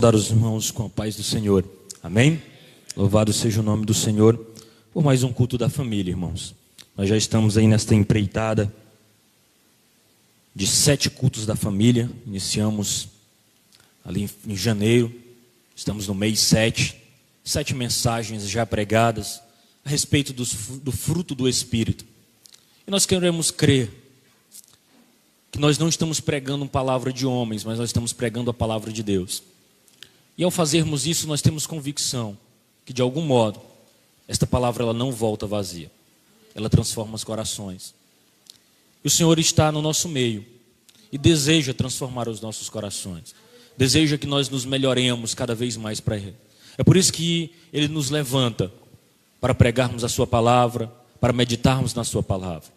Dar os irmãos com a paz do Senhor. Amém? Louvado seja o nome do Senhor por mais um culto da família, irmãos. Nós já estamos aí nesta empreitada de sete cultos da família. Iniciamos ali em janeiro. Estamos no mês sete. Sete mensagens já pregadas a respeito do, do fruto do Espírito. E nós queremos crer que nós não estamos pregando uma palavra de homens, mas nós estamos pregando a palavra de Deus. E ao fazermos isso, nós temos convicção que de algum modo esta palavra ela não volta vazia. Ela transforma os corações. E o Senhor está no nosso meio e deseja transformar os nossos corações. Deseja que nós nos melhoremos cada vez mais para Ele. É por isso que Ele nos levanta para pregarmos a Sua palavra, para meditarmos na Sua palavra.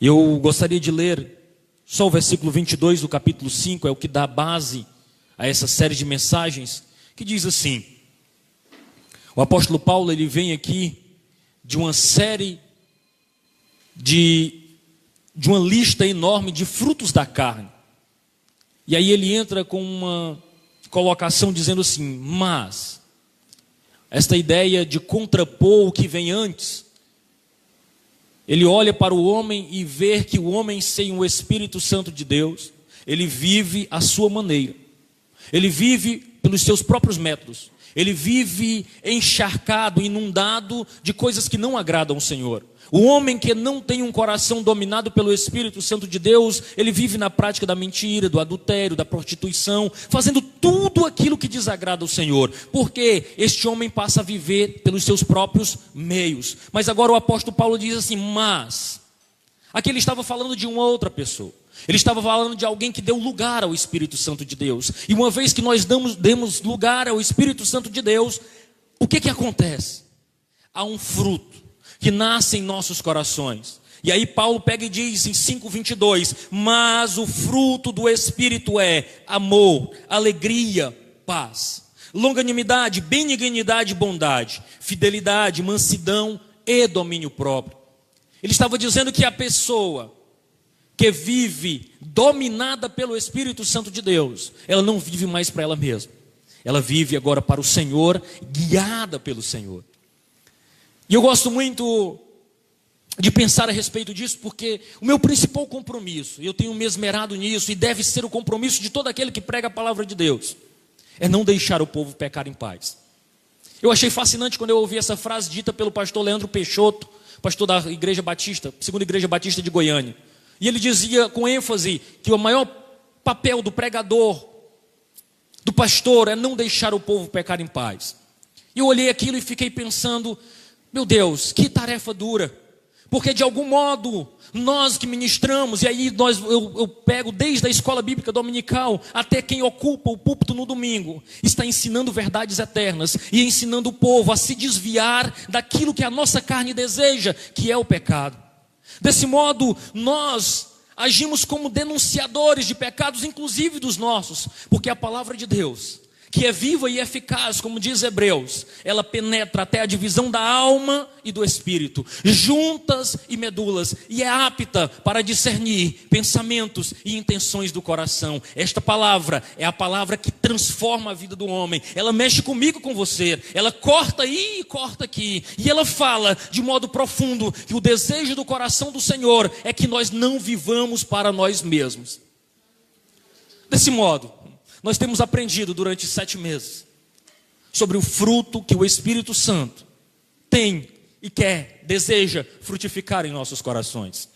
Eu gostaria de ler só o versículo 22 do capítulo 5, é o que dá base a essa série de mensagens, que diz assim: O apóstolo Paulo ele vem aqui de uma série de de uma lista enorme de frutos da carne. E aí ele entra com uma colocação dizendo assim: "Mas esta ideia de contrapor o que vem antes, ele olha para o homem e vê que o homem sem o Espírito Santo de Deus, ele vive a sua maneira. Ele vive pelos seus próprios métodos. Ele vive encharcado, inundado de coisas que não agradam ao Senhor. O homem que não tem um coração dominado pelo Espírito Santo de Deus, ele vive na prática da mentira, do adultério, da prostituição, fazendo tudo aquilo que desagrada ao Senhor. Porque este homem passa a viver pelos seus próprios meios. Mas agora o apóstolo Paulo diz assim: Mas. Aqui ele estava falando de uma outra pessoa. Ele estava falando de alguém que deu lugar ao Espírito Santo de Deus. E uma vez que nós damos, demos lugar ao Espírito Santo de Deus, o que que acontece? Há um fruto que nasce em nossos corações. E aí Paulo pega e diz em 5:22, mas o fruto do espírito é amor, alegria, paz, longanimidade, benignidade, bondade, fidelidade, mansidão e domínio próprio. Ele estava dizendo que a pessoa que vive dominada pelo Espírito Santo de Deus, ela não vive mais para ela mesma. Ela vive agora para o Senhor, guiada pelo Senhor. E eu gosto muito de pensar a respeito disso, porque o meu principal compromisso, eu tenho me esmerado nisso, e deve ser o compromisso de todo aquele que prega a palavra de Deus, é não deixar o povo pecar em paz. Eu achei fascinante quando eu ouvi essa frase dita pelo pastor Leandro Peixoto, pastor da Igreja Batista, segunda Igreja Batista de Goiânia. E ele dizia com ênfase que o maior papel do pregador, do pastor, é não deixar o povo pecar em paz. E eu olhei aquilo e fiquei pensando, meu Deus, que tarefa dura. Porque de algum modo, nós que ministramos, e aí nós, eu, eu, pego desde a escola bíblica dominical até quem ocupa o púlpito no domingo, está ensinando verdades eternas e ensinando o povo a se desviar daquilo que a nossa carne deseja, que é o pecado. Desse modo, nós agimos como denunciadores de pecados, inclusive dos nossos, porque a palavra de Deus, que é viva e eficaz, como diz Hebreus, ela penetra até a divisão da alma e do espírito, juntas e medulas, e é apta para discernir pensamentos e intenções do coração. Esta palavra é a palavra que transforma a vida do homem. Ela mexe comigo, com você. Ela corta aí e corta aqui. E ela fala de modo profundo que o desejo do coração do Senhor é que nós não vivamos para nós mesmos. Desse modo, nós temos aprendido durante sete meses sobre o fruto que o Espírito Santo tem e quer, deseja frutificar em nossos corações.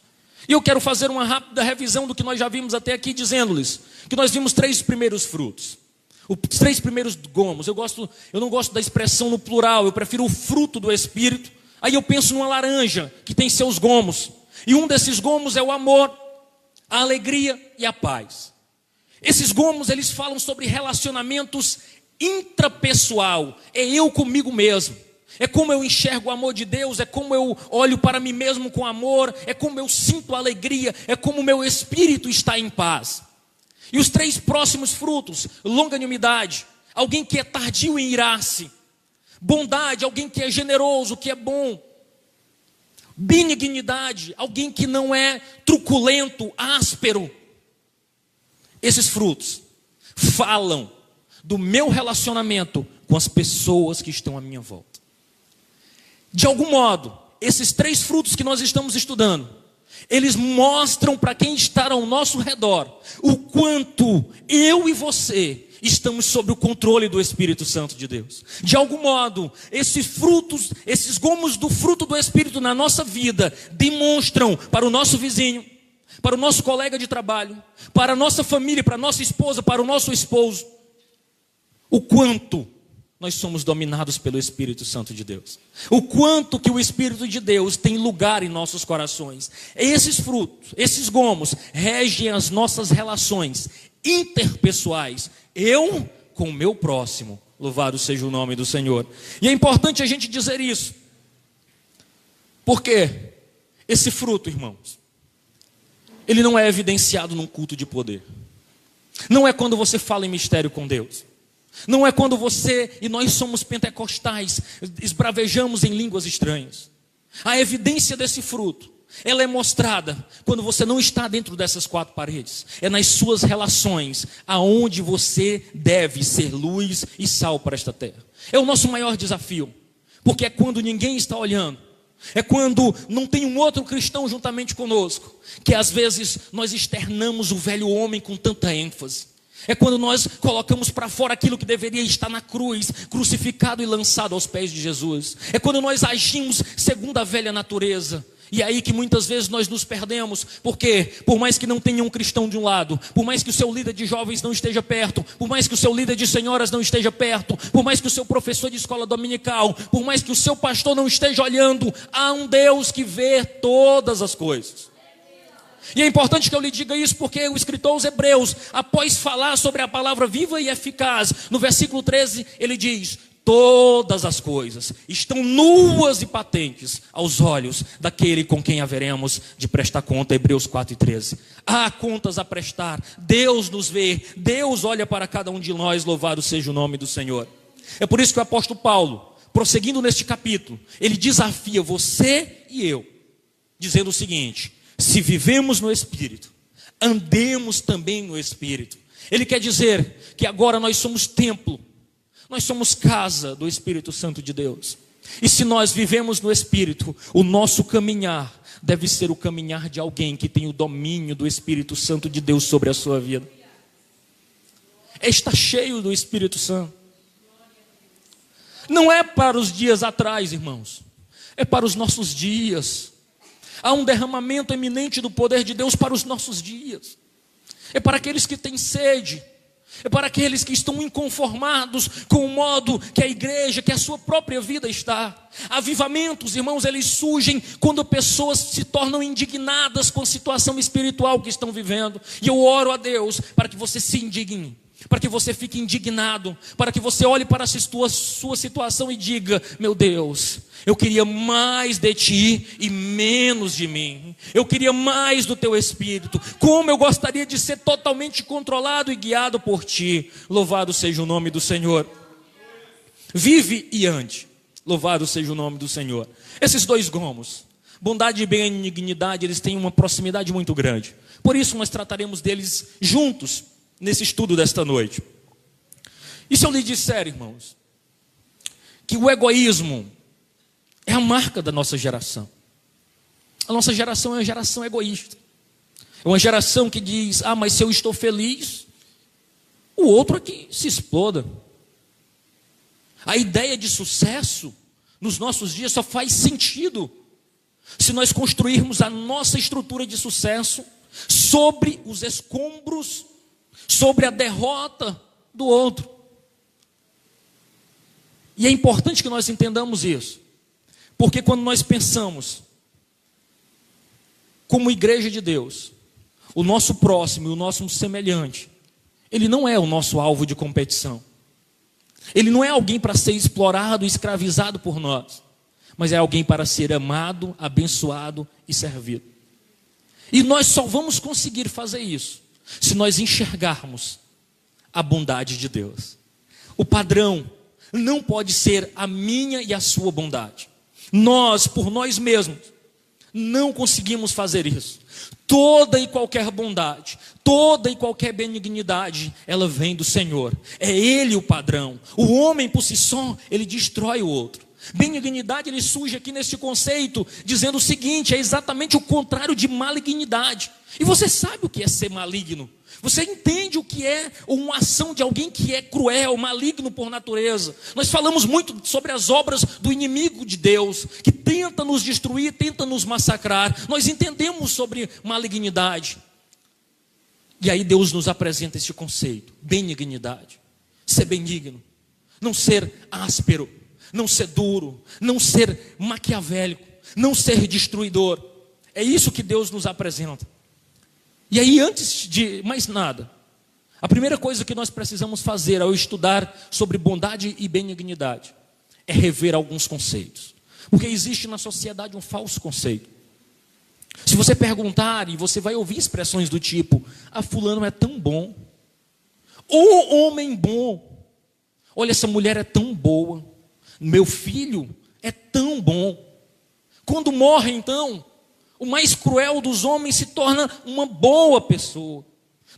E eu quero fazer uma rápida revisão do que nós já vimos até aqui, dizendo-lhes que nós vimos três primeiros frutos. Os três primeiros gomos. Eu gosto, eu não gosto da expressão no plural, eu prefiro o fruto do Espírito. Aí eu penso numa laranja que tem seus gomos. E um desses gomos é o amor, a alegria e a paz. Esses gomos, eles falam sobre relacionamentos intrapessoal, é eu comigo mesmo. É como eu enxergo o amor de Deus, é como eu olho para mim mesmo com amor, é como eu sinto alegria, é como o meu espírito está em paz. E os três próximos frutos: longanimidade, alguém que é tardio em irar-se, bondade, alguém que é generoso, que é bom, benignidade, alguém que não é truculento, áspero. Esses frutos falam do meu relacionamento com as pessoas que estão à minha volta. De algum modo, esses três frutos que nós estamos estudando, eles mostram para quem está ao nosso redor o quanto eu e você estamos sob o controle do Espírito Santo de Deus. De algum modo, esses frutos, esses gomos do fruto do Espírito na nossa vida demonstram para o nosso vizinho, para o nosso colega de trabalho, para a nossa família, para a nossa esposa, para o nosso esposo, o quanto nós somos dominados pelo Espírito Santo de Deus. O quanto que o Espírito de Deus tem lugar em nossos corações. Esses frutos, esses gomos, regem as nossas relações interpessoais. Eu com o meu próximo. Louvado seja o nome do Senhor. E é importante a gente dizer isso. Porque esse fruto, irmãos, ele não é evidenciado num culto de poder. Não é quando você fala em mistério com Deus. Não é quando você e nós somos pentecostais, esbravejamos em línguas estranhas. A evidência desse fruto, ela é mostrada quando você não está dentro dessas quatro paredes. É nas suas relações, aonde você deve ser luz e sal para esta terra. É o nosso maior desafio, porque é quando ninguém está olhando. É quando não tem um outro cristão juntamente conosco, que às vezes nós externamos o velho homem com tanta ênfase. É quando nós colocamos para fora aquilo que deveria estar na cruz, crucificado e lançado aos pés de Jesus. É quando nós agimos segundo a velha natureza. E é aí que muitas vezes nós nos perdemos, porque por mais que não tenha um cristão de um lado, por mais que o seu líder de jovens não esteja perto, por mais que o seu líder de senhoras não esteja perto, por mais que o seu professor de escola dominical, por mais que o seu pastor não esteja olhando, há um Deus que vê todas as coisas. E é importante que eu lhe diga isso porque o escritor aos Hebreus, após falar sobre a palavra viva e eficaz, no versículo 13, ele diz: Todas as coisas estão nuas e patentes aos olhos daquele com quem haveremos de prestar conta. Hebreus 4 e 13. Há contas a prestar, Deus nos vê, Deus olha para cada um de nós, louvado seja o nome do Senhor. É por isso que o apóstolo Paulo, prosseguindo neste capítulo, ele desafia você e eu, dizendo o seguinte: se vivemos no Espírito, andemos também no Espírito. Ele quer dizer que agora nós somos templo, nós somos casa do Espírito Santo de Deus. E se nós vivemos no Espírito, o nosso caminhar deve ser o caminhar de alguém que tem o domínio do Espírito Santo de Deus sobre a sua vida. Estar cheio do Espírito Santo. Não é para os dias atrás, irmãos, é para os nossos dias. Há um derramamento eminente do poder de Deus para os nossos dias. É para aqueles que têm sede. É para aqueles que estão inconformados com o modo que a igreja, que a sua própria vida está. Avivamentos, irmãos, eles surgem quando pessoas se tornam indignadas com a situação espiritual que estão vivendo. E eu oro a Deus para que você se indigne para que você fique indignado, para que você olhe para a sua, sua situação e diga: Meu Deus, eu queria mais de ti e menos de mim. Eu queria mais do teu espírito. Como eu gostaria de ser totalmente controlado e guiado por ti. Louvado seja o nome do Senhor. Vive e ande. Louvado seja o nome do Senhor. Esses dois gomos, bondade e benignidade, eles têm uma proximidade muito grande. Por isso nós trataremos deles juntos nesse estudo desta noite. E se eu lhe disser, irmãos, que o egoísmo é a marca da nossa geração. A nossa geração é uma geração egoísta. É uma geração que diz: ah, mas se eu estou feliz, o outro aqui se exploda. A ideia de sucesso nos nossos dias só faz sentido se nós construirmos a nossa estrutura de sucesso sobre os escombros sobre a derrota do outro. E é importante que nós entendamos isso, porque quando nós pensamos como igreja de Deus, o nosso próximo e o nosso semelhante, ele não é o nosso alvo de competição. Ele não é alguém para ser explorado, escravizado por nós, mas é alguém para ser amado, abençoado e servido. E nós só vamos conseguir fazer isso se nós enxergarmos a bondade de Deus. O padrão não pode ser a minha e a sua bondade. Nós, por nós mesmos, Não conseguimos fazer isso. Toda e qualquer bondade, toda e qualquer benignidade, ela vem do Senhor. É Ele o padrão. O homem por si só, ele destrói o outro. Benignidade, ele surge aqui neste conceito, dizendo o seguinte: é exatamente o contrário de malignidade. E você sabe o que é ser maligno? Você entende o que é uma ação de alguém que é cruel, maligno por natureza? Nós falamos muito sobre as obras do inimigo de Deus, que tenta nos destruir, tenta nos massacrar. Nós entendemos sobre malignidade. E aí Deus nos apresenta esse conceito: benignidade. Ser benigno, não ser áspero, não ser duro, não ser maquiavélico, não ser destruidor. É isso que Deus nos apresenta. E aí, antes de mais nada, a primeira coisa que nós precisamos fazer ao estudar sobre bondade e benignidade é rever alguns conceitos. Porque existe na sociedade um falso conceito. Se você perguntar, e você vai ouvir expressões do tipo: a ah, fulano é tão bom, o homem bom, olha, essa mulher é tão boa, meu filho é tão bom. Quando morre, então, o mais cruel dos homens se torna uma boa pessoa.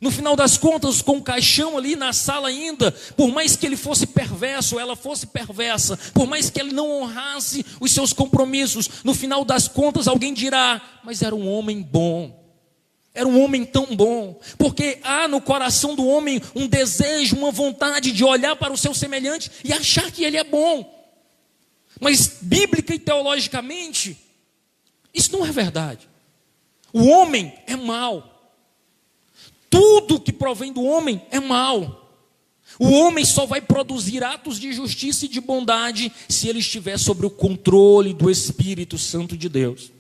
No final das contas, com o caixão ali na sala ainda, por mais que ele fosse perverso, ela fosse perversa, por mais que ele não honrasse os seus compromissos, no final das contas alguém dirá: "Mas era um homem bom". Era um homem tão bom, porque há no coração do homem um desejo, uma vontade de olhar para o seu semelhante e achar que ele é bom. Mas bíblica e teologicamente, isso não é verdade. O homem é mau. Tudo que provém do homem é mau. O homem só vai produzir atos de justiça e de bondade se ele estiver sob o controle do Espírito Santo de Deus.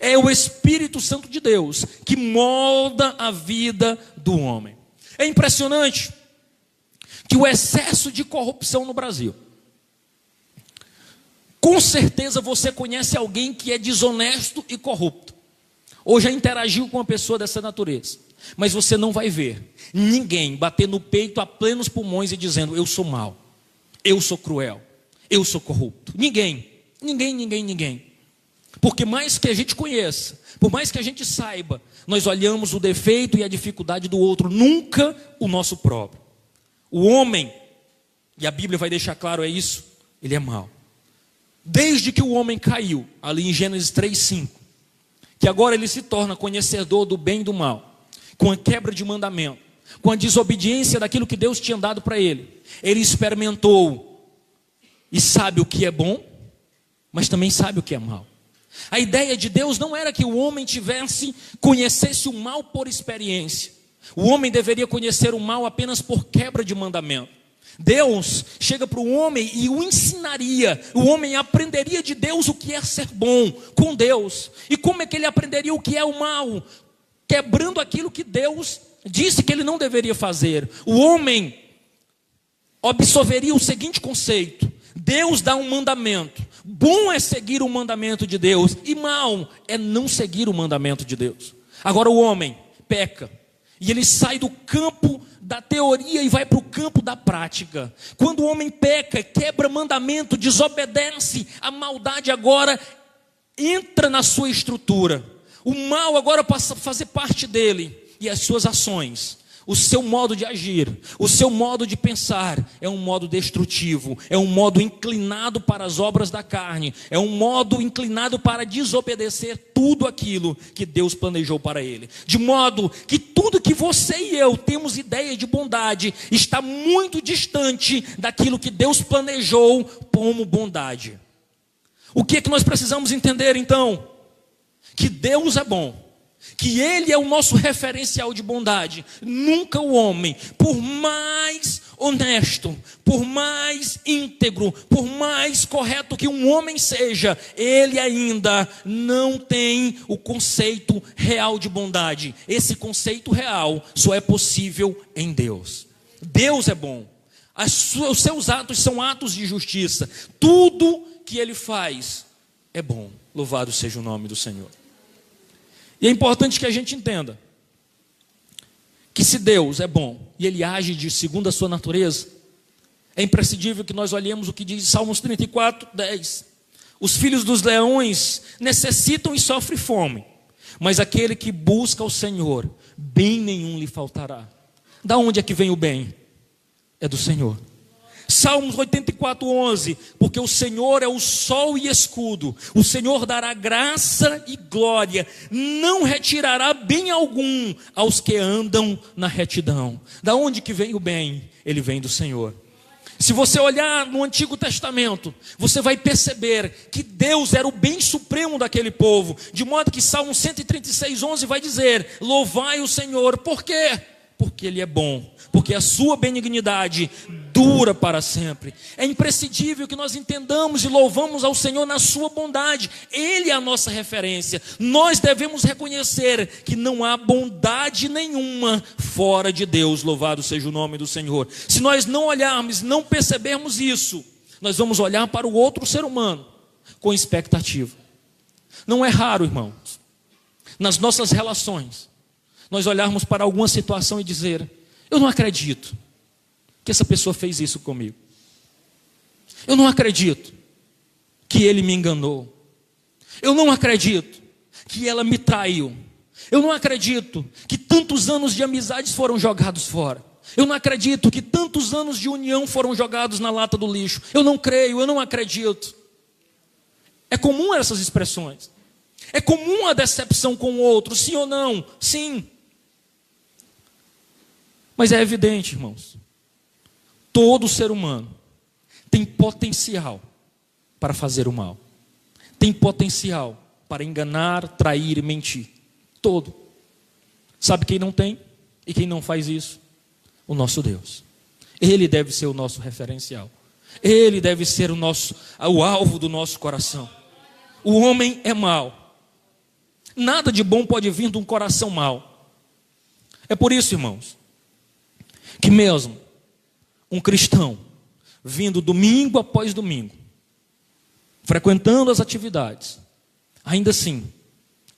É o Espírito Santo de Deus que molda a vida do homem. É impressionante que o excesso de corrupção no Brasil com certeza você conhece alguém que é desonesto e corrupto. Ou já interagiu com uma pessoa dessa natureza. Mas você não vai ver ninguém bater no peito a plenos pulmões e dizendo: Eu sou mau, eu sou cruel, eu sou corrupto. Ninguém, ninguém, ninguém, ninguém. Porque mais que a gente conheça, por mais que a gente saiba, nós olhamos o defeito e a dificuldade do outro, nunca o nosso próprio. O homem, e a Bíblia vai deixar claro é isso, ele é mau. Desde que o homem caiu, ali em Gênesis 3:5, que agora ele se torna conhecedor do bem e do mal, com a quebra de mandamento, com a desobediência daquilo que Deus tinha dado para ele. Ele experimentou e sabe o que é bom, mas também sabe o que é mal. A ideia de Deus não era que o homem tivesse conhecesse o mal por experiência. O homem deveria conhecer o mal apenas por quebra de mandamento. Deus chega para o homem e o ensinaria. O homem aprenderia de Deus o que é ser bom com Deus. E como é que ele aprenderia o que é o mal? Quebrando aquilo que Deus disse que ele não deveria fazer. O homem absorveria o seguinte conceito: Deus dá um mandamento. Bom é seguir o mandamento de Deus, e mal é não seguir o mandamento de Deus. Agora o homem peca, e ele sai do campo da teoria e vai para o campo da prática. Quando o homem peca, quebra mandamento, desobedece, a maldade agora entra na sua estrutura. O mal agora passa a fazer parte dele e as suas ações o seu modo de agir, o seu modo de pensar é um modo destrutivo, é um modo inclinado para as obras da carne, é um modo inclinado para desobedecer tudo aquilo que Deus planejou para ele. De modo que tudo que você e eu temos ideia de bondade está muito distante daquilo que Deus planejou como bondade. O que é que nós precisamos entender então? Que Deus é bom que Ele é o nosso referencial de bondade, nunca o homem, por mais honesto, por mais íntegro, por mais correto que um homem seja, ele ainda não tem o conceito real de bondade. Esse conceito real só é possível em Deus. Deus é bom, os seus atos são atos de justiça, tudo que ele faz é bom. Louvado seja o nome do Senhor. E é importante que a gente entenda que se Deus é bom e ele age de segundo a sua natureza, é imprescindível que nós olhemos o que diz Salmos 34, 10. Os filhos dos leões necessitam e sofrem fome, mas aquele que busca o Senhor, bem nenhum lhe faltará. Da onde é que vem o bem? É do Senhor. Salmos 84, 11: Porque o Senhor é o sol e escudo, o Senhor dará graça e glória, não retirará bem algum aos que andam na retidão. Da onde que vem o bem? Ele vem do Senhor. Se você olhar no Antigo Testamento, você vai perceber que Deus era o bem supremo daquele povo, de modo que Salmo 136, 11 vai dizer: Louvai o Senhor, por quê? Porque Ele é bom, porque a sua benignidade dura para sempre. É imprescindível que nós entendamos e louvamos ao Senhor na sua bondade. Ele é a nossa referência. Nós devemos reconhecer que não há bondade nenhuma fora de Deus. Louvado seja o nome do Senhor. Se nós não olharmos, não percebermos isso, nós vamos olhar para o outro ser humano com expectativa. Não é raro, irmãos, nas nossas relações, nós olharmos para alguma situação e dizer: Eu não acredito que essa pessoa fez isso comigo. Eu não acredito que ele me enganou. Eu não acredito que ela me traiu. Eu não acredito que tantos anos de amizades foram jogados fora. Eu não acredito que tantos anos de união foram jogados na lata do lixo. Eu não creio, eu não acredito. É comum essas expressões. É comum a decepção com o outro, sim ou não? Sim. Mas é evidente, irmãos, todo ser humano tem potencial para fazer o mal, tem potencial para enganar, trair e mentir. Todo. Sabe quem não tem e quem não faz isso? O nosso Deus. Ele deve ser o nosso referencial. Ele deve ser o nosso o alvo do nosso coração. O homem é mau. Nada de bom pode vir de um coração mau. É por isso, irmãos, que mesmo um cristão vindo domingo após domingo, frequentando as atividades, ainda assim,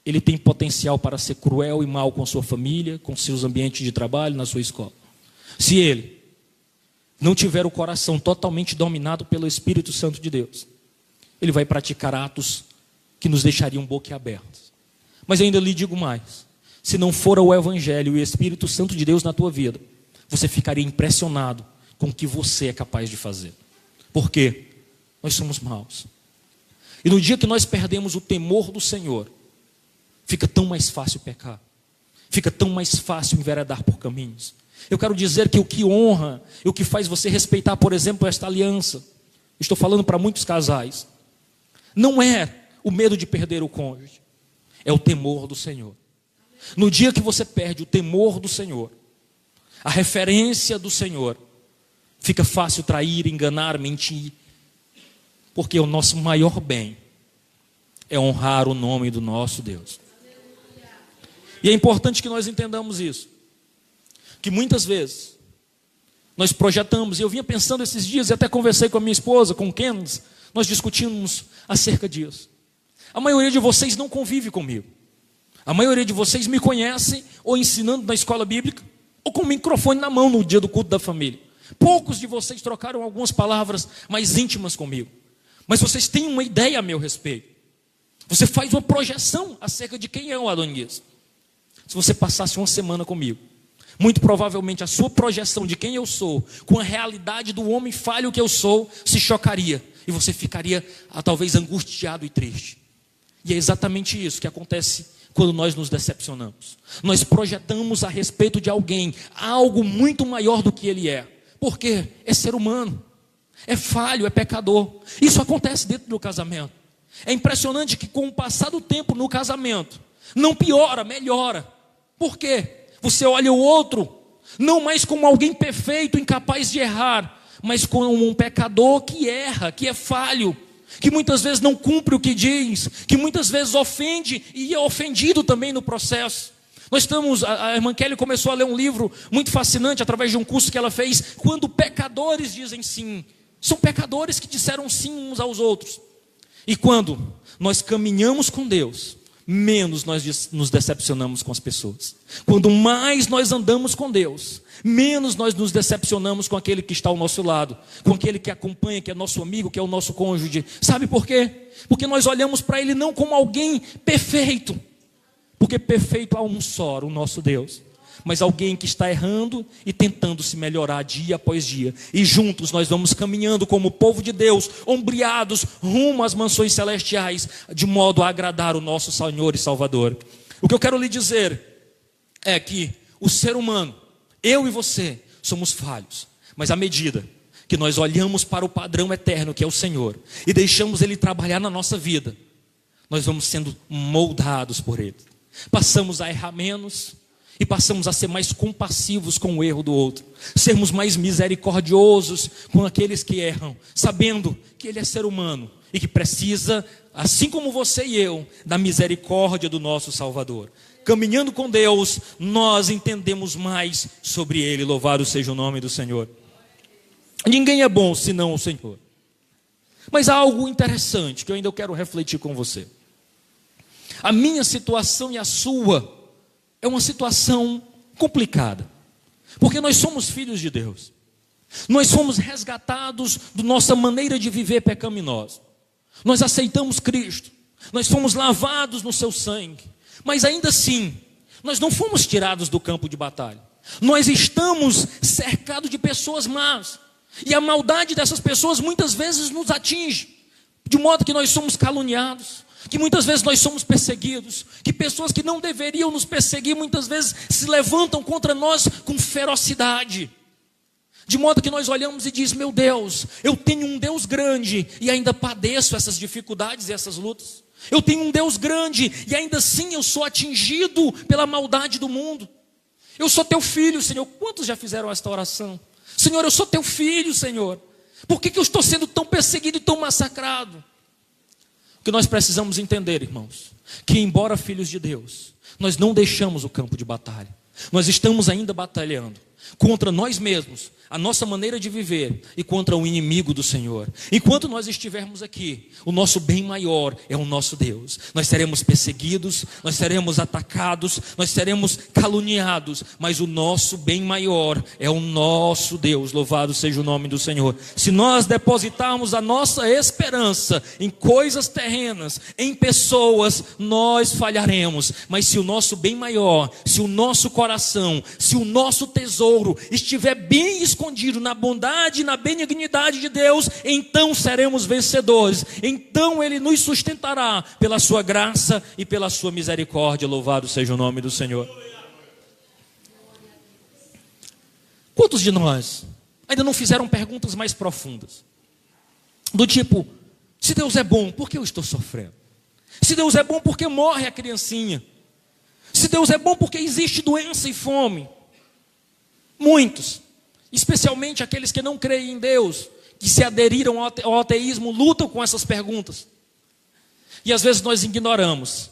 ele tem potencial para ser cruel e mal com sua família, com seus ambientes de trabalho, na sua escola. Se ele não tiver o coração totalmente dominado pelo Espírito Santo de Deus, ele vai praticar atos que nos deixariam boquiabertos. Mas ainda lhe digo mais: se não for o Evangelho e o Espírito Santo de Deus na tua vida, você ficaria impressionado com o que você é capaz de fazer. Por quê? Nós somos maus. E no dia que nós perdemos o temor do Senhor, fica tão mais fácil pecar, fica tão mais fácil enveredar por caminhos. Eu quero dizer que o que honra e o que faz você respeitar, por exemplo, esta aliança, estou falando para muitos casais, não é o medo de perder o cônjuge, é o temor do Senhor. No dia que você perde o temor do Senhor, a referência do Senhor, fica fácil trair, enganar, mentir, porque o nosso maior bem é honrar o nome do nosso Deus. E é importante que nós entendamos isso, que muitas vezes nós projetamos, e eu vinha pensando esses dias, e até conversei com a minha esposa, com o Kenneth, nós discutimos acerca disso. A maioria de vocês não convive comigo. A maioria de vocês me conhece ou ensinando na escola bíblica, ou com o microfone na mão no dia do culto da família. Poucos de vocês trocaram algumas palavras mais íntimas comigo, mas vocês têm uma ideia a meu respeito. Você faz uma projeção acerca de quem é o Adonias. Se você passasse uma semana comigo, muito provavelmente a sua projeção de quem eu sou, com a realidade do homem falho que eu sou, se chocaria e você ficaria ah, talvez angustiado e triste. E é exatamente isso que acontece quando nós nos decepcionamos. Nós projetamos a respeito de alguém algo muito maior do que ele é. Por quê? É ser humano, é falho, é pecador. Isso acontece dentro do casamento. É impressionante que com o passar do tempo no casamento, não piora, melhora. Por quê? Você olha o outro, não mais como alguém perfeito, incapaz de errar, mas como um pecador que erra, que é falho, que muitas vezes não cumpre o que diz, que muitas vezes ofende e é ofendido também no processo. Nós estamos, a, a irmã Kelly começou a ler um livro muito fascinante através de um curso que ela fez, quando pecadores dizem sim. São pecadores que disseram sim uns aos outros. E quando nós caminhamos com Deus, menos nós nos decepcionamos com as pessoas. Quando mais nós andamos com Deus, menos nós nos decepcionamos com aquele que está ao nosso lado, com aquele que acompanha, que é nosso amigo, que é o nosso cônjuge. Sabe por quê? Porque nós olhamos para ele não como alguém perfeito, porque perfeito há um só, o nosso Deus mas alguém que está errando e tentando se melhorar dia após dia. E juntos nós vamos caminhando como povo de Deus, ombreados rumo às mansões celestiais, de modo a agradar o nosso Senhor e Salvador. O que eu quero lhe dizer é que o ser humano, eu e você, somos falhos, mas à medida que nós olhamos para o padrão eterno que é o Senhor e deixamos Ele trabalhar na nossa vida, nós vamos sendo moldados por Ele. Passamos a errar menos, e passamos a ser mais compassivos com o erro do outro, sermos mais misericordiosos com aqueles que erram, sabendo que ele é ser humano e que precisa, assim como você e eu, da misericórdia do nosso Salvador. Caminhando com Deus, nós entendemos mais sobre Ele. Louvado seja o nome do Senhor. Ninguém é bom senão o Senhor. Mas há algo interessante que eu ainda quero refletir com você. A minha situação e a sua é uma situação complicada, porque nós somos filhos de Deus, nós somos resgatados da nossa maneira de viver pecaminosa, nós aceitamos Cristo, nós fomos lavados no seu sangue, mas ainda assim, nós não fomos tirados do campo de batalha, nós estamos cercados de pessoas más, e a maldade dessas pessoas muitas vezes nos atinge, de modo que nós somos caluniados, que muitas vezes nós somos perseguidos, que pessoas que não deveriam nos perseguir muitas vezes se levantam contra nós com ferocidade. De modo que nós olhamos e diz: "Meu Deus, eu tenho um Deus grande e ainda padeço essas dificuldades e essas lutas. Eu tenho um Deus grande e ainda assim eu sou atingido pela maldade do mundo. Eu sou teu filho, Senhor. Quantos já fizeram esta oração? Senhor, eu sou teu filho, Senhor. Por que, que eu estou sendo tão perseguido e tão massacrado? Que nós precisamos entender, irmãos, que embora filhos de Deus, nós não deixamos o campo de batalha. Nós estamos ainda batalhando contra nós mesmos, a nossa maneira de viver e contra o inimigo do Senhor. Enquanto nós estivermos aqui, o nosso bem maior é o nosso Deus. Nós seremos perseguidos, nós seremos atacados, nós seremos caluniados, mas o nosso bem maior é o nosso Deus. Louvado seja o nome do Senhor. Se nós depositarmos a nossa esperança em coisas terrenas, em pessoas, nós falharemos. Mas se o nosso bem maior, se o nosso coração, se o nosso tesouro estiver bem escondido, escondido na bondade e na benignidade de Deus, então seremos vencedores. Então Ele nos sustentará pela Sua graça e pela Sua misericórdia. Louvado seja o nome do Senhor. Quantos de nós ainda não fizeram perguntas mais profundas? Do tipo: se Deus é bom, por que eu estou sofrendo? Se Deus é bom, por que morre a criancinha? Se Deus é bom, porque existe doença e fome? Muitos especialmente aqueles que não creem em Deus, que se aderiram ao ateísmo, lutam com essas perguntas. E às vezes nós ignoramos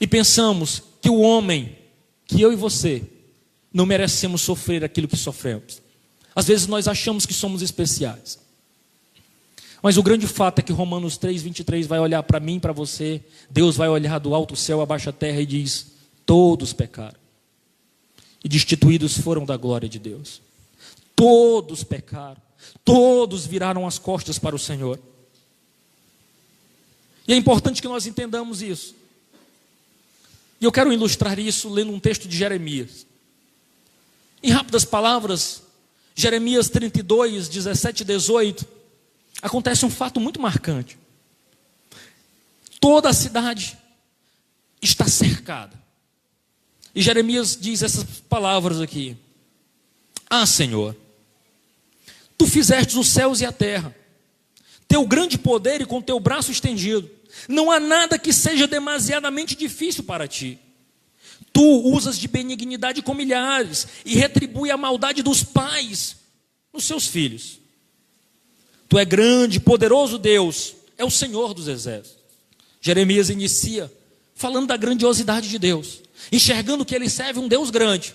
e pensamos que o homem, que eu e você, não merecemos sofrer aquilo que sofremos. Às vezes nós achamos que somos especiais. Mas o grande fato é que Romanos 3, 23 vai olhar para mim, para você, Deus vai olhar do alto céu, abaixo a terra e diz: Todos pecaram e destituídos foram da glória de Deus. Todos pecaram, todos viraram as costas para o Senhor. E é importante que nós entendamos isso. E eu quero ilustrar isso lendo um texto de Jeremias. Em rápidas palavras, Jeremias 32, 17 e 18, acontece um fato muito marcante. Toda a cidade está cercada. E Jeremias diz essas palavras aqui: Ah, Senhor, tu fizeste os céus e a terra, teu grande poder e com teu braço estendido, não há nada que seja demasiadamente difícil para ti. Tu usas de benignidade com milhares e retribui a maldade dos pais nos seus filhos. Tu é grande, poderoso Deus, é o Senhor dos exércitos. Jeremias inicia falando da grandiosidade de Deus enxergando que ele serve um Deus grande.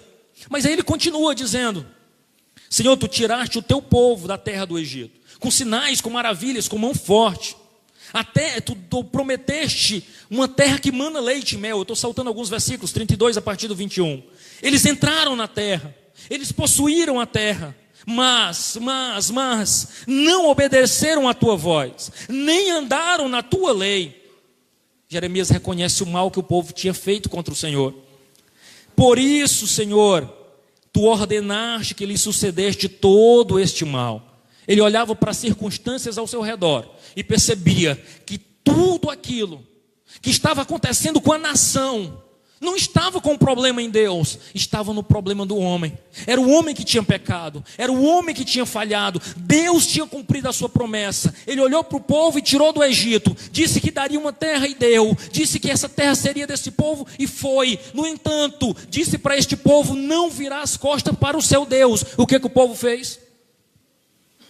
Mas aí ele continua dizendo: Senhor, tu tiraste o teu povo da terra do Egito, com sinais, com maravilhas, com mão forte. Até tu, tu prometeste uma terra que mana leite e mel. Eu estou saltando alguns versículos, 32 a partir do 21. Eles entraram na terra, eles possuíram a terra, mas, mas, mas, não obedeceram à tua voz, nem andaram na tua lei. Jeremias reconhece o mal que o povo tinha feito contra o Senhor. Por isso, Senhor, tu ordenaste que lhe sucedeste todo este mal. Ele olhava para as circunstâncias ao seu redor e percebia que tudo aquilo que estava acontecendo com a nação não estava com o problema em Deus, estava no problema do homem. Era o homem que tinha pecado, era o homem que tinha falhado. Deus tinha cumprido a sua promessa. Ele olhou para o povo e tirou do Egito, disse que daria uma terra e deu, disse que essa terra seria desse povo e foi. No entanto, disse para este povo: não virar as costas para o seu Deus. O que, que o povo fez?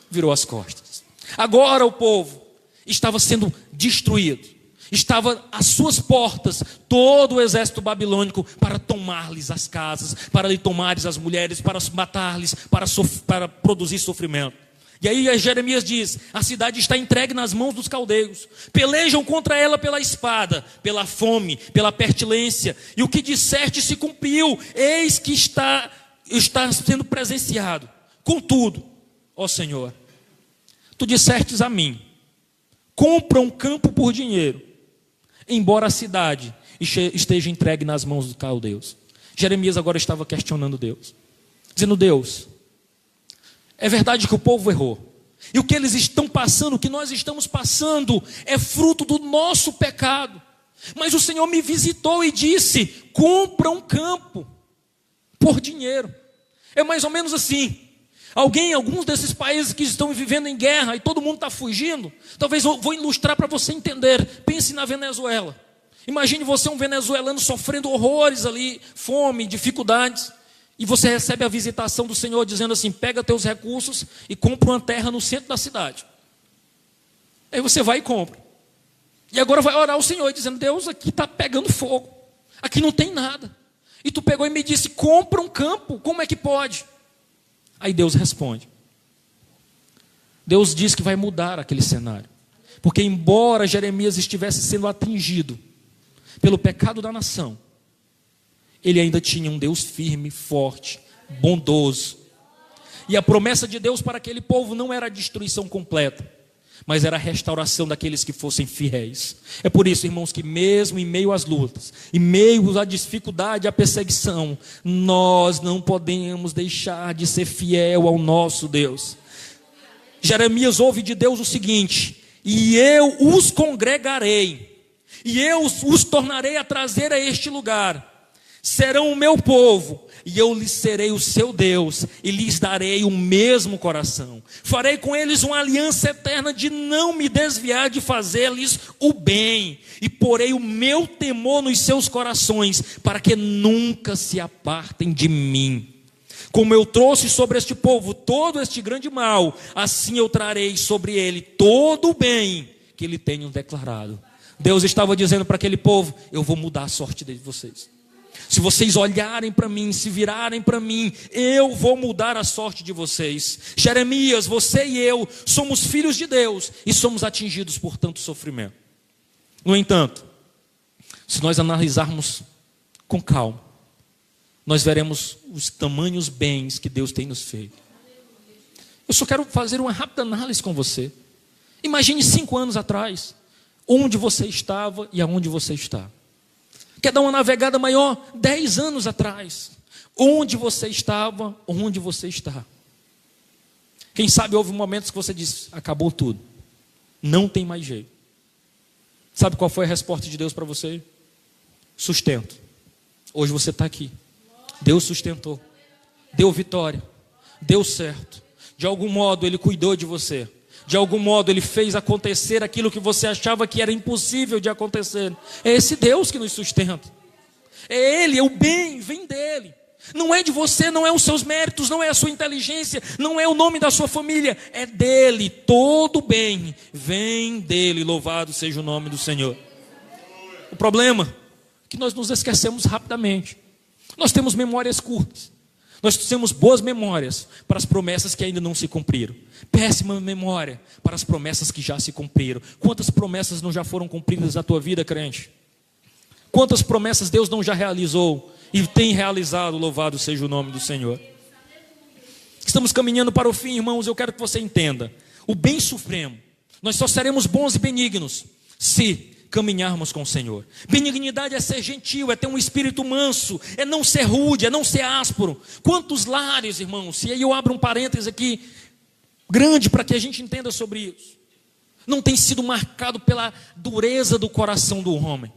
Virou as costas. Agora o povo estava sendo destruído Estava às suas portas todo o exército babilônico para tomar-lhes as casas, para lhe tomares as mulheres, para matar-lhes, para, para produzir sofrimento. E aí Jeremias diz: a cidade está entregue nas mãos dos caldeus, pelejam contra ela pela espada, pela fome, pela pertilência, e o que disseste se cumpriu, eis que está, está sendo presenciado. Contudo, ó Senhor, tu dissestes a mim: compra um campo por dinheiro embora a cidade esteja entregue nas mãos dos caldeus. Jeremias agora estava questionando Deus, dizendo: Deus, é verdade que o povo errou, e o que eles estão passando, o que nós estamos passando, é fruto do nosso pecado. Mas o Senhor me visitou e disse: compra um campo por dinheiro. É mais ou menos assim. Alguém, alguns desses países que estão vivendo em guerra e todo mundo está fugindo, talvez eu vou ilustrar para você entender. Pense na Venezuela. Imagine você um venezuelano sofrendo horrores ali, fome, dificuldades, e você recebe a visitação do Senhor dizendo assim: pega teus recursos e compra uma terra no centro da cidade. Aí você vai e compra. E agora vai orar ao Senhor dizendo: Deus, aqui está pegando fogo, aqui não tem nada. E tu pegou e me disse: compra um campo, como é que pode? Aí Deus responde. Deus diz que vai mudar aquele cenário. Porque, embora Jeremias estivesse sendo atingido pelo pecado da nação, ele ainda tinha um Deus firme, forte, bondoso. E a promessa de Deus para aquele povo não era a destruição completa, mas era a restauração daqueles que fossem fiéis. É por isso, irmãos, que mesmo em meio às lutas, em meio à dificuldade, à perseguição, nós não podemos deixar de ser fiel ao nosso Deus. Jeremias ouve de Deus o seguinte: e eu os congregarei, e eu os tornarei a trazer a este lugar serão o meu povo, e eu lhes serei o seu Deus, e lhes darei o mesmo coração. Farei com eles uma aliança eterna de não me desviar de fazer-lhes o bem, e porei o meu temor nos seus corações, para que nunca se apartem de mim. Como eu trouxe sobre este povo todo este grande mal, assim eu trarei sobre ele todo o bem que ele tenha declarado. Deus estava dizendo para aquele povo: Eu vou mudar a sorte de vocês. Se vocês olharem para mim, se virarem para mim, eu vou mudar a sorte de vocês. Jeremias, você e eu somos filhos de Deus e somos atingidos por tanto sofrimento. No entanto, se nós analisarmos com calma, nós veremos os tamanhos bens que Deus tem nos feito. Eu só quero fazer uma rápida análise com você. Imagine cinco anos atrás, onde você estava e aonde você está. Quer dar uma navegada maior? Dez anos atrás. Onde você estava, onde você está. Quem sabe houve momentos que você disse: acabou tudo. Não tem mais jeito. Sabe qual foi a resposta de Deus para você? Sustento. Hoje você está aqui. Deus sustentou. Deu vitória. Deu certo. De algum modo Ele cuidou de você de algum modo ele fez acontecer aquilo que você achava que era impossível de acontecer. É esse Deus que nos sustenta. É Ele, é o bem, vem dele. Não é de você, não é os seus méritos, não é a sua inteligência, não é o nome da sua família, é dele. Todo bem vem dele. Louvado seja o nome do Senhor. O problema é que nós nos esquecemos rapidamente. Nós temos memórias curtas. Nós temos boas memórias para as promessas que ainda não se cumpriram. Péssima memória para as promessas que já se cumpriram. Quantas promessas não já foram cumpridas na tua vida, crente? Quantas promessas Deus não já realizou e tem realizado, louvado seja o nome do Senhor. Estamos caminhando para o fim, irmãos, eu quero que você entenda. O bem supremo, nós só seremos bons e benignos se caminharmos com o Senhor. Benignidade é ser gentil, é ter um espírito manso, é não ser rude, é não ser áspero. Quantos lares, irmãos, e aí eu abro um parênteses aqui grande para que a gente entenda sobre isso. Não tem sido marcado pela dureza do coração do homem.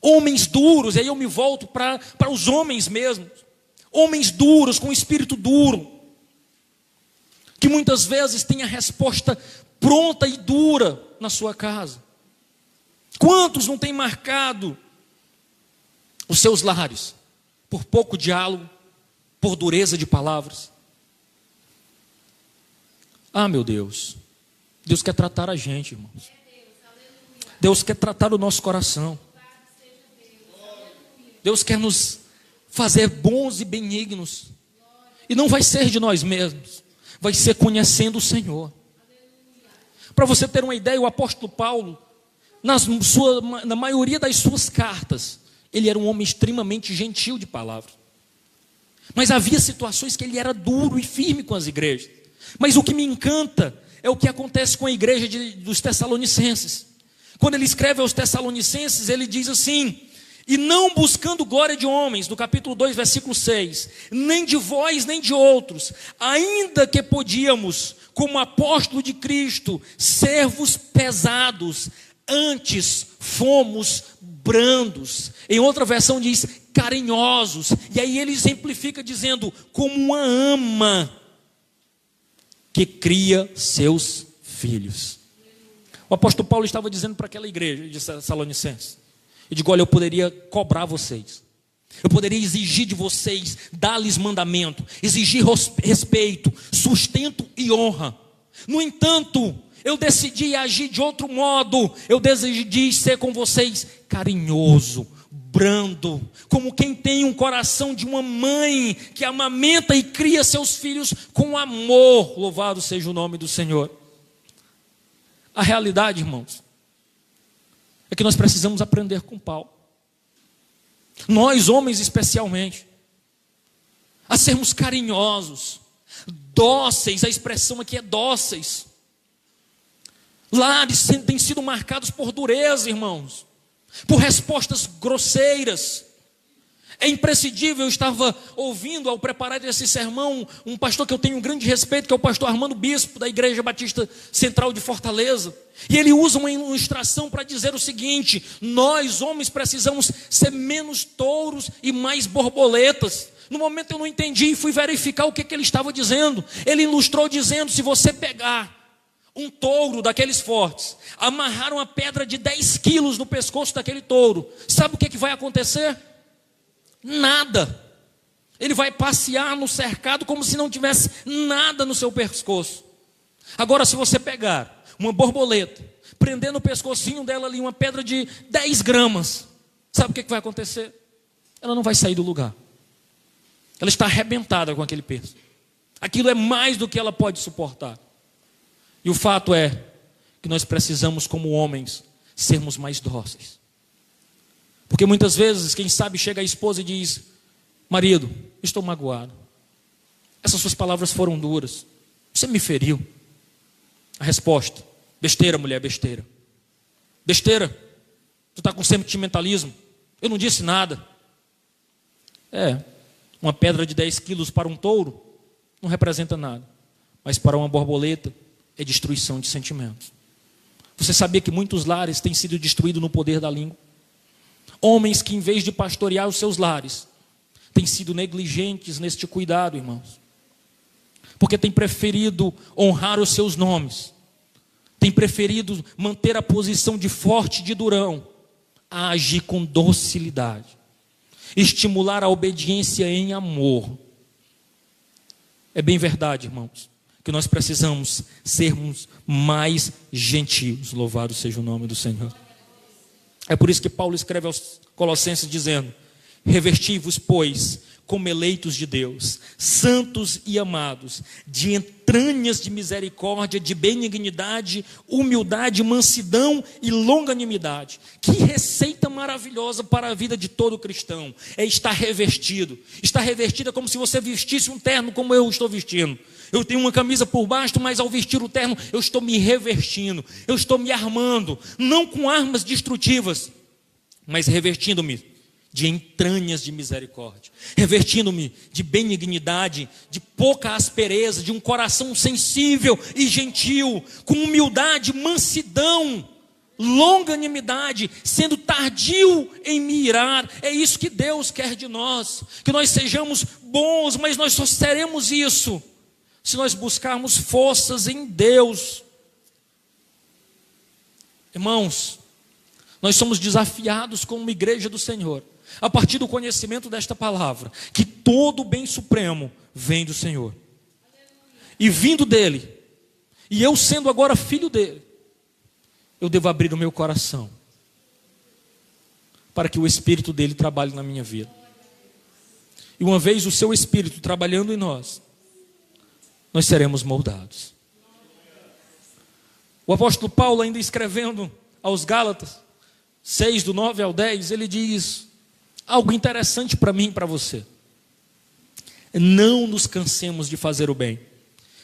Homens duros, e aí eu me volto para os homens mesmos. Homens duros, com espírito duro, que muitas vezes têm a resposta pronta e dura na sua casa. Quantos não têm marcado os seus lares por pouco diálogo, por dureza de palavras? Ah, meu Deus, Deus quer tratar a gente, irmãos. Deus quer tratar o nosso coração. Deus quer nos fazer bons e benignos. E não vai ser de nós mesmos, vai ser conhecendo o Senhor. Para você ter uma ideia, o apóstolo Paulo, na, sua, na maioria das suas cartas, ele era um homem extremamente gentil de palavra. Mas havia situações que ele era duro e firme com as igrejas. Mas o que me encanta é o que acontece com a igreja de, dos Tessalonicenses. Quando ele escreve aos Tessalonicenses, ele diz assim: E não buscando glória de homens, no capítulo 2, versículo 6, nem de vós, nem de outros, ainda que podíamos, como apóstolo de Cristo, servos pesados, Antes fomos brandos. Em outra versão diz carinhosos. E aí ele exemplifica dizendo como uma ama que cria seus filhos. O apóstolo Paulo estava dizendo para aquela igreja de Salonicenses: Eu digo, olha, eu poderia cobrar vocês. Eu poderia exigir de vocês, dar-lhes mandamento, exigir respeito, sustento e honra. No entanto, eu decidi agir de outro modo. Eu decidi ser com vocês carinhoso, brando, como quem tem um coração de uma mãe que amamenta e cria seus filhos com amor. Louvado seja o nome do Senhor. A realidade, irmãos, é que nós precisamos aprender com Paulo. Nós, homens especialmente, a sermos carinhosos, dóceis, a expressão aqui é dóceis Lares têm sido marcados por dureza, irmãos, por respostas grosseiras. É imprescindível, eu estava ouvindo ao preparar esse sermão um pastor que eu tenho um grande respeito, que é o pastor Armando Bispo, da Igreja Batista Central de Fortaleza. E ele usa uma ilustração para dizer o seguinte: nós, homens, precisamos ser menos touros e mais borboletas. No momento eu não entendi e fui verificar o que, que ele estava dizendo. Ele ilustrou dizendo: se você pegar um touro daqueles fortes, amarrar uma pedra de 10 quilos no pescoço daquele touro, sabe o que, que vai acontecer? Nada. Ele vai passear no cercado como se não tivesse nada no seu pescoço. Agora, se você pegar uma borboleta, prender no pescocinho dela ali uma pedra de 10 gramas, sabe o que, que vai acontecer? Ela não vai sair do lugar. Ela está arrebentada com aquele peso. Aquilo é mais do que ela pode suportar. E o fato é que nós precisamos, como homens, sermos mais dóceis. Porque muitas vezes, quem sabe, chega a esposa e diz: Marido, estou magoado. Essas suas palavras foram duras. Você me feriu. A resposta: besteira, mulher, besteira. Besteira. Tu está com sentimentalismo. Eu não disse nada. É, uma pedra de 10 quilos para um touro não representa nada. Mas para uma borboleta, é destruição de sentimentos. Você sabia que muitos lares têm sido destruídos no poder da língua? Homens que, em vez de pastorear os seus lares, têm sido negligentes neste cuidado, irmãos. Porque têm preferido honrar os seus nomes, têm preferido manter a posição de forte de durão, a agir com docilidade, estimular a obediência em amor. É bem verdade, irmãos que nós precisamos sermos mais gentios. Louvado seja o nome do Senhor. É por isso que Paulo escreve aos Colossenses dizendo: Reverti-vos, pois, como eleitos de Deus, santos e amados, de entranhas de misericórdia, de benignidade, humildade, mansidão e longanimidade. Que receita maravilhosa para a vida de todo cristão é estar revestido. Estar revestido é como se você vestisse um terno como eu estou vestindo. Eu tenho uma camisa por baixo, mas ao vestir o terno, eu estou me revestindo, eu estou me armando, não com armas destrutivas, mas revestindo-me de entranhas de misericórdia, revestindo-me de benignidade, de pouca aspereza, de um coração sensível e gentil, com humildade, mansidão, longanimidade, sendo tardio em me irar. É isso que Deus quer de nós, que nós sejamos bons, mas nós só seremos isso se nós buscarmos forças em Deus. Irmãos, nós somos desafiados como igreja do Senhor a partir do conhecimento desta palavra, que todo bem supremo vem do Senhor. E vindo dele, e eu sendo agora filho dele, eu devo abrir o meu coração para que o espírito dele trabalhe na minha vida. E uma vez o seu espírito trabalhando em nós, nós seremos moldados. O apóstolo Paulo, ainda escrevendo aos Gálatas, 6, do 9 ao 10, ele diz: algo interessante para mim e para você. Não nos cansemos de fazer o bem,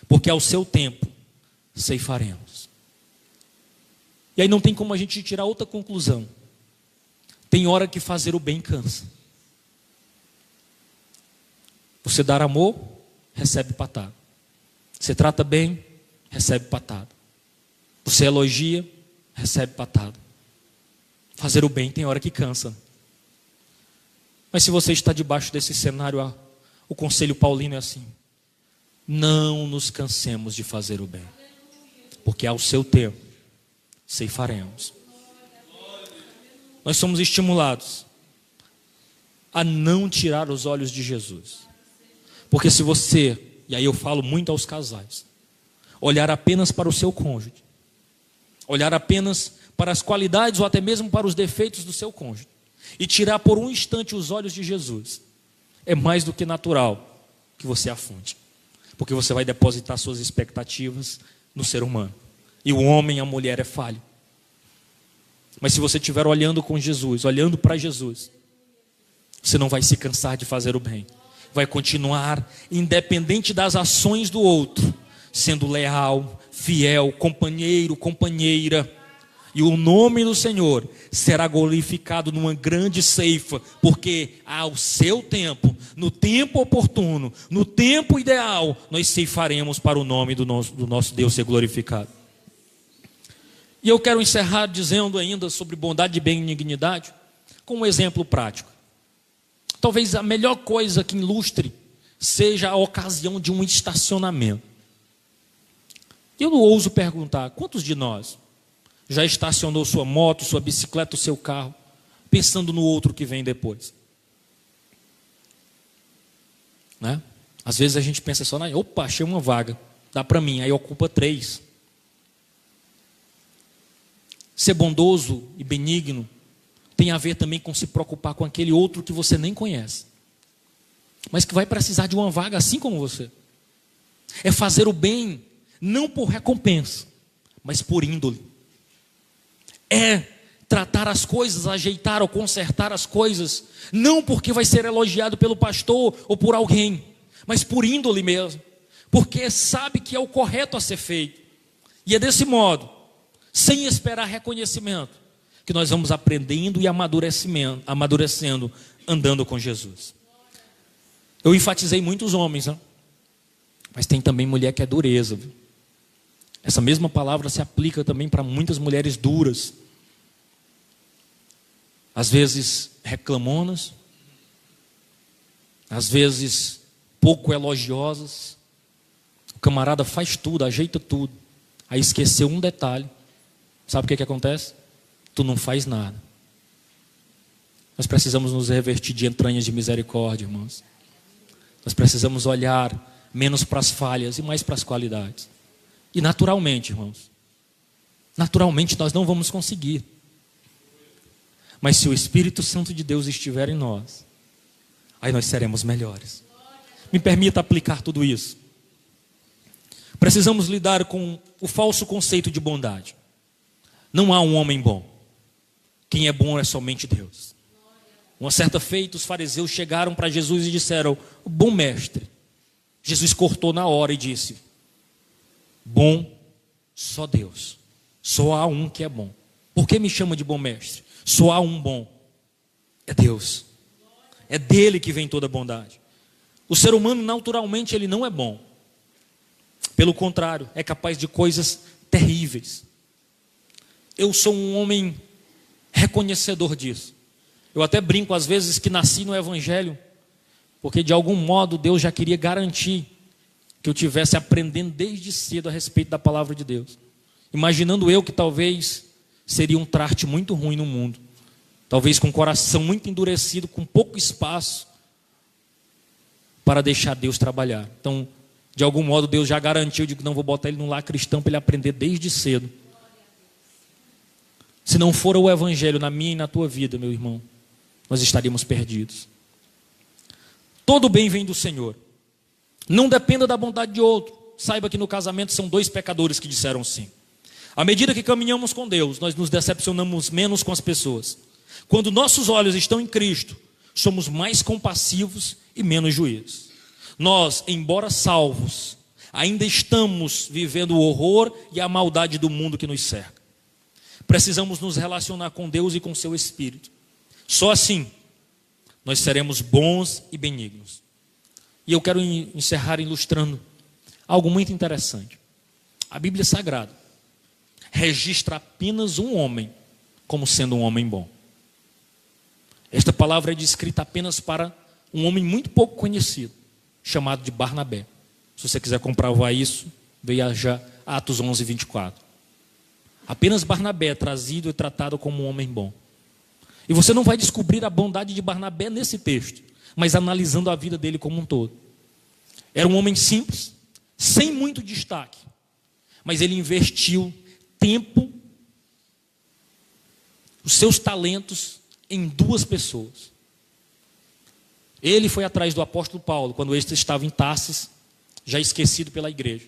porque ao seu tempo ceifaremos. E aí não tem como a gente tirar outra conclusão. Tem hora que fazer o bem cansa. Você dar amor, recebe patada. Você trata bem, recebe patada. Você elogia, recebe patada. Fazer o bem tem hora que cansa. Mas se você está debaixo desse cenário, o conselho paulino é assim: não nos cansemos de fazer o bem, porque ao seu tempo ceifaremos. Nós somos estimulados a não tirar os olhos de Jesus, porque se você, e aí eu falo muito aos casais, olhar apenas para o seu cônjuge, olhar apenas para as qualidades ou até mesmo para os defeitos do seu cônjuge, e tirar por um instante os olhos de Jesus, é mais do que natural que você afunde, porque você vai depositar suas expectativas no ser humano, e o homem e a mulher é falho. Mas se você estiver olhando com Jesus, olhando para Jesus, você não vai se cansar de fazer o bem, vai continuar, independente das ações do outro, sendo leal, fiel, companheiro, companheira e o nome do Senhor será glorificado numa grande ceifa, porque ao seu tempo, no tempo oportuno, no tempo ideal, nós ceifaremos para o nome do nosso, do nosso Deus ser glorificado. E eu quero encerrar dizendo ainda sobre bondade e benignidade, com um exemplo prático. Talvez a melhor coisa que ilustre seja a ocasião de um estacionamento. Eu não ouso perguntar, quantos de nós já estacionou sua moto, sua bicicleta, o seu carro, pensando no outro que vem depois. Né? Às vezes a gente pensa só na, opa, achei uma vaga, dá para mim, aí ocupa três. Ser bondoso e benigno tem a ver também com se preocupar com aquele outro que você nem conhece, mas que vai precisar de uma vaga assim como você. É fazer o bem, não por recompensa, mas por índole é tratar as coisas, ajeitar ou consertar as coisas, não porque vai ser elogiado pelo pastor ou por alguém, mas por índole mesmo, porque sabe que é o correto a ser feito. E é desse modo, sem esperar reconhecimento, que nós vamos aprendendo e amadurecendo, amadurecendo andando com Jesus. Eu enfatizei muitos homens, né? mas tem também mulher que é dureza. Viu? Essa mesma palavra se aplica também para muitas mulheres duras às vezes reclamonas, às vezes pouco elogiosas. O camarada faz tudo, ajeita tudo, aí esqueceu um detalhe. Sabe o que, que acontece? Tu não faz nada. Nós precisamos nos revertir de entranhas de misericórdia, irmãos. Nós precisamos olhar menos para as falhas e mais para as qualidades. E naturalmente, irmãos, naturalmente nós não vamos conseguir. Mas se o Espírito Santo de Deus estiver em nós, aí nós seremos melhores. Me permita aplicar tudo isso. Precisamos lidar com o falso conceito de bondade. Não há um homem bom. Quem é bom é somente Deus. Uma certa feita, os fariseus chegaram para Jesus e disseram: Bom mestre. Jesus cortou na hora e disse: Bom, só Deus. Só há um que é bom. Por que me chama de bom mestre? Só há um bom. É Deus. É dele que vem toda a bondade. O ser humano, naturalmente, ele não é bom. Pelo contrário, é capaz de coisas terríveis. Eu sou um homem reconhecedor disso. Eu até brinco às vezes que nasci no Evangelho, porque de algum modo Deus já queria garantir que eu tivesse aprendendo desde cedo a respeito da palavra de Deus. Imaginando eu que talvez seria um trate muito ruim no mundo, talvez com o coração muito endurecido, com pouco espaço para deixar Deus trabalhar. Então, de algum modo, Deus já garantiu de que não vou botar ele num lar cristão para ele aprender desde cedo. Se não for o Evangelho na minha e na tua vida, meu irmão, nós estaríamos perdidos. Todo bem vem do Senhor. Não dependa da bondade de outro. Saiba que no casamento são dois pecadores que disseram sim. À medida que caminhamos com Deus, nós nos decepcionamos menos com as pessoas. Quando nossos olhos estão em Cristo, somos mais compassivos e menos juízes. Nós, embora salvos, ainda estamos vivendo o horror e a maldade do mundo que nos cerca. Precisamos nos relacionar com Deus e com seu Espírito. Só assim nós seremos bons e benignos. E eu quero encerrar ilustrando algo muito interessante. A Bíblia Sagrada registra apenas um homem como sendo um homem bom. Esta palavra é descrita apenas para um homem muito pouco conhecido, chamado de Barnabé. Se você quiser comprovar isso, veja Atos 11, 24. Apenas Barnabé é trazido e tratado como um homem bom. E você não vai descobrir a bondade de Barnabé nesse texto, mas analisando a vida dele como um todo. Era um homem simples, sem muito destaque, mas ele investiu tempo, os seus talentos em duas pessoas. Ele foi atrás do apóstolo Paulo, quando este estava em Tarsis, já esquecido pela igreja.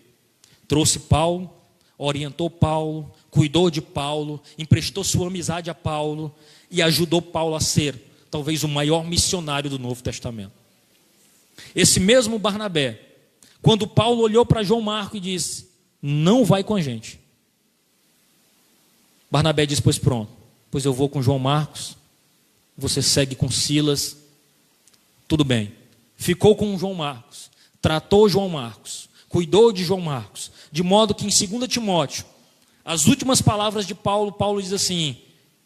Trouxe Paulo, orientou Paulo, cuidou de Paulo, emprestou sua amizade a Paulo, e ajudou Paulo a ser talvez o maior missionário do Novo Testamento. Esse mesmo Barnabé, quando Paulo olhou para João Marco e disse: Não vai com a gente. Barnabé disse: Pois pronto, pois eu vou com João Marcos, você segue com Silas, tudo bem. Ficou com João Marcos, tratou João Marcos, cuidou de João Marcos, de modo que em 2 Timóteo, as últimas palavras de Paulo, Paulo diz assim: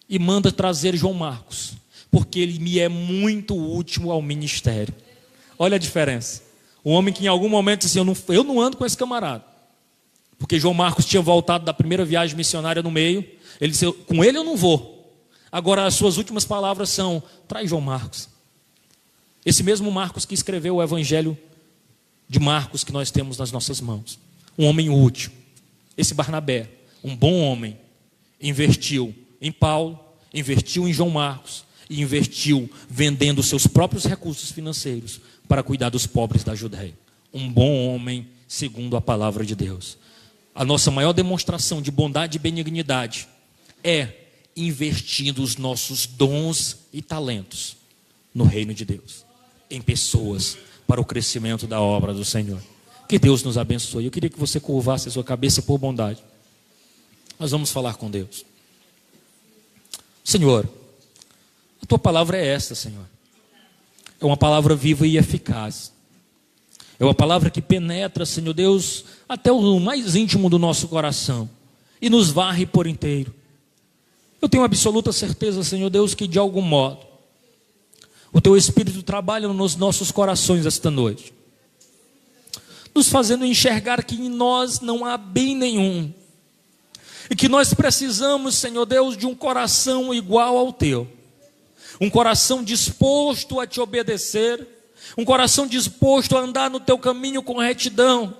e manda trazer João Marcos, porque ele me é muito útil ao ministério. Olha a diferença. Um homem que em algum momento disse eu não, eu não ando com esse camarada. Porque João Marcos tinha voltado da primeira viagem missionária no meio. Ele disse, com ele eu não vou. Agora as suas últimas palavras são, traz João Marcos. Esse mesmo Marcos que escreveu o evangelho de Marcos que nós temos nas nossas mãos. Um homem útil. Esse Barnabé, um bom homem, investiu em Paulo, investiu em João Marcos e investiu vendendo seus próprios recursos financeiros para cuidar dos pobres da Judéia. Um bom homem, segundo a palavra de Deus. A nossa maior demonstração de bondade e benignidade é investindo os nossos dons e talentos no reino de Deus, em pessoas, para o crescimento da obra do Senhor. Que Deus nos abençoe. Eu queria que você curvasse a sua cabeça por bondade. Nós vamos falar com Deus. Senhor, a tua palavra é esta, Senhor. É uma palavra viva e eficaz. É uma palavra que penetra, Senhor Deus, até o mais íntimo do nosso coração e nos varre por inteiro. Eu tenho absoluta certeza, Senhor Deus, que de algum modo o teu Espírito trabalha nos nossos corações esta noite, nos fazendo enxergar que em nós não há bem nenhum e que nós precisamos, Senhor Deus, de um coração igual ao teu. Um coração disposto a te obedecer, um coração disposto a andar no teu caminho com retidão,